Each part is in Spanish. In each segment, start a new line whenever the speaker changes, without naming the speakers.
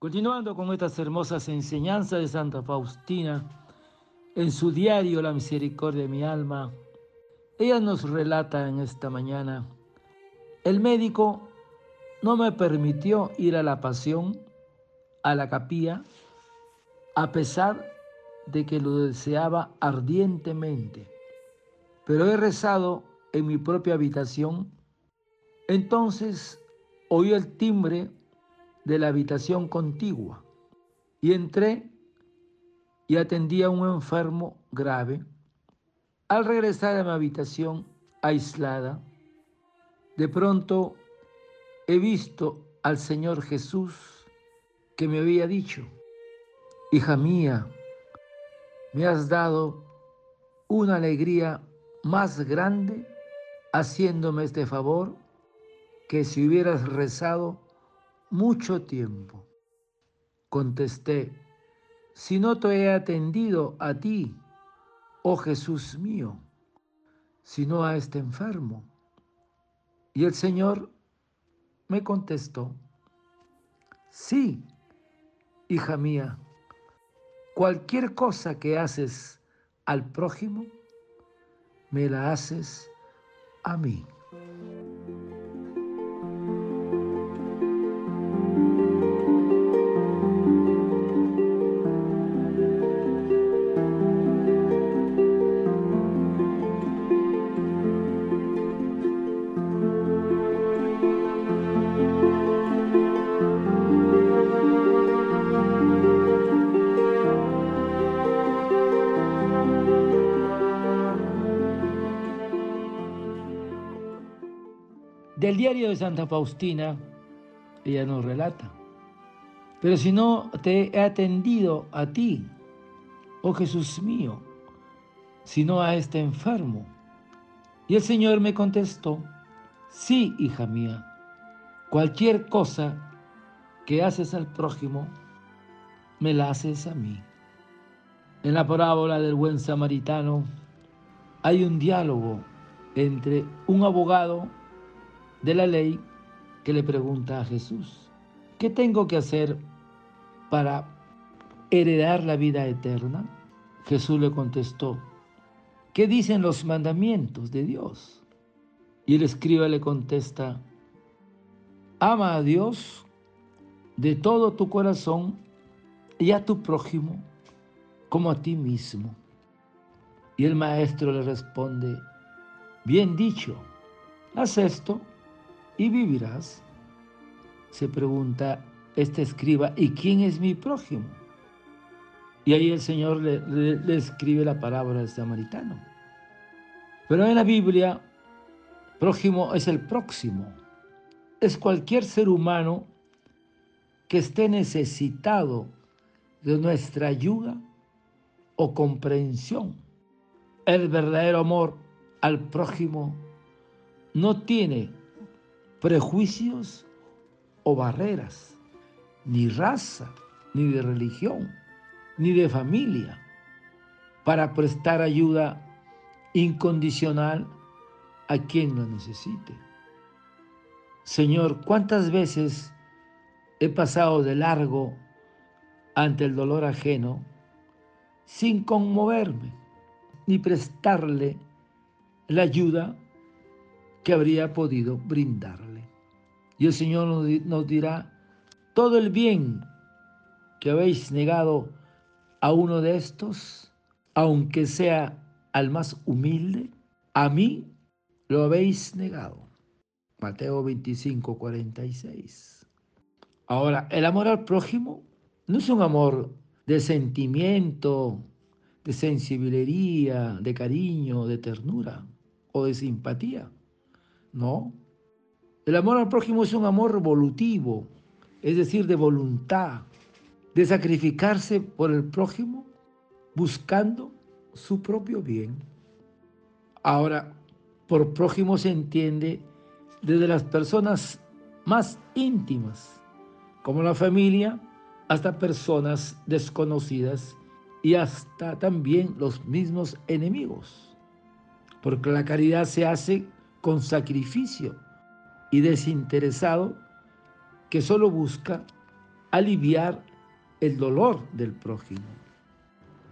Continuando con estas hermosas enseñanzas de Santa Faustina, en su diario La Misericordia de mi alma, ella nos relata en esta mañana, el médico no me permitió ir a la pasión, a la capilla, a pesar de que lo deseaba ardientemente, pero he rezado en mi propia habitación, entonces oí el timbre de la habitación contigua y entré y atendí a un enfermo grave. Al regresar a mi habitación aislada, de pronto he visto al Señor Jesús que me había dicho, hija mía, me has dado una alegría más grande haciéndome este favor que si hubieras rezado mucho tiempo. Contesté, si no te he atendido a ti, oh Jesús mío, sino a este enfermo. Y el Señor me contestó, sí, hija mía, cualquier cosa que haces al prójimo, me la haces a mí. Del diario de Santa Faustina, ella nos relata, pero si no te he atendido a ti, oh Jesús mío, sino a este enfermo. Y el Señor me contestó, sí, hija mía, cualquier cosa que haces al prójimo, me la haces a mí. En la parábola del buen samaritano hay un diálogo entre un abogado de la ley que le pregunta a Jesús, ¿qué tengo que hacer para heredar la vida eterna? Jesús le contestó, ¿qué dicen los mandamientos de Dios? Y el escriba le contesta, ama a Dios de todo tu corazón y a tu prójimo como a ti mismo. Y el maestro le responde, bien dicho, haz esto y vivirás. Se pregunta este escriba, ¿y quién es mi prójimo? Y ahí el Señor le, escribe la palabra del samaritano. Pero en la Biblia, prójimo es el próximo. Es cualquier ser humano que esté necesitado de nuestra ayuda o comprensión. El verdadero amor al prójimo no tiene prejuicios o barreras, ni raza, ni de religión, ni de familia, para prestar ayuda incondicional a quien lo necesite. Señor, ¿cuántas veces he pasado de largo ante el dolor ajeno sin conmoverme ni prestarle la ayuda que habría podido brindarle. Y el Señor nos dirá, todo el bien que habéis negado a uno de estos, aunque sea al más humilde, a mí lo habéis negado. Mateo 25, 46. Ahora, el amor al prójimo no es un amor de sentimiento, de sensibilidad, de cariño, de ternura o de simpatía. No. El amor al prójimo es un amor volutivo, es decir, de voluntad, de sacrificarse por el prójimo buscando su propio bien. Ahora, por prójimo se entiende desde las personas más íntimas, como la familia, hasta personas desconocidas y hasta también los mismos enemigos. Porque la caridad se hace con sacrificio y desinteresado que solo busca aliviar el dolor del prójimo,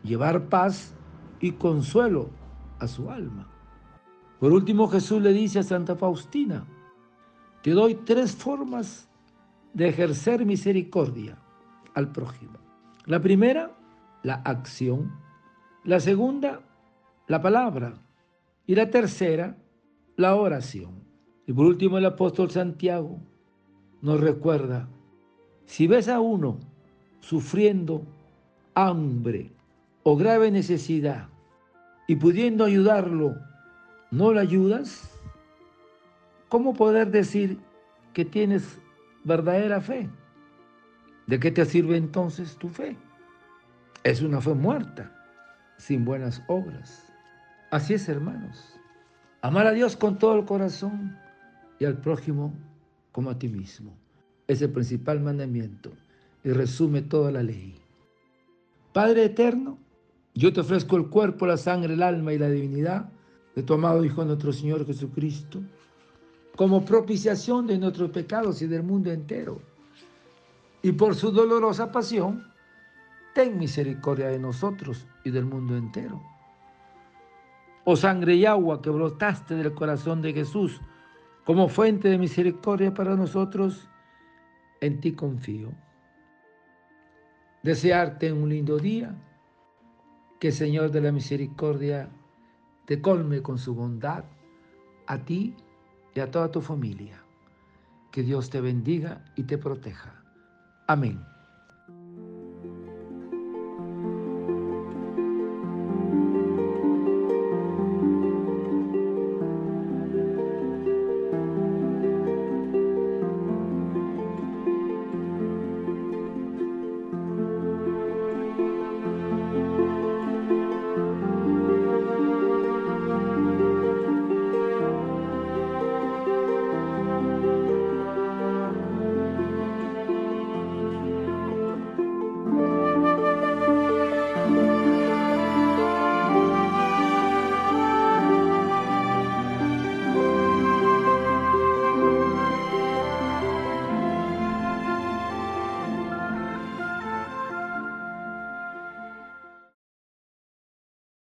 llevar paz y consuelo a su alma. Por último, Jesús le dice a Santa Faustina, te doy tres formas de ejercer misericordia al prójimo. La primera, la acción. La segunda, la palabra. Y la tercera, la oración. Y por último, el apóstol Santiago nos recuerda, si ves a uno sufriendo hambre o grave necesidad y pudiendo ayudarlo, ¿no lo ayudas? ¿Cómo poder decir que tienes verdadera fe? ¿De qué te sirve entonces tu fe? Es una fe muerta, sin buenas obras. Así es, hermanos. Amar a Dios con todo el corazón y al prójimo como a ti mismo. Es el principal mandamiento y resume toda la ley. Padre eterno, yo te ofrezco el cuerpo, la sangre, el alma y la divinidad de tu amado Hijo nuestro Señor Jesucristo, como propiciación de nuestros pecados y del mundo entero. Y por su dolorosa pasión, ten misericordia de nosotros y del mundo entero. Oh sangre y agua que brotaste del corazón de Jesús, como fuente de misericordia para nosotros, en ti confío. Desearte un lindo día, que el Señor de la Misericordia te colme con su bondad a ti y a toda tu familia. Que Dios te bendiga y te proteja. Amén.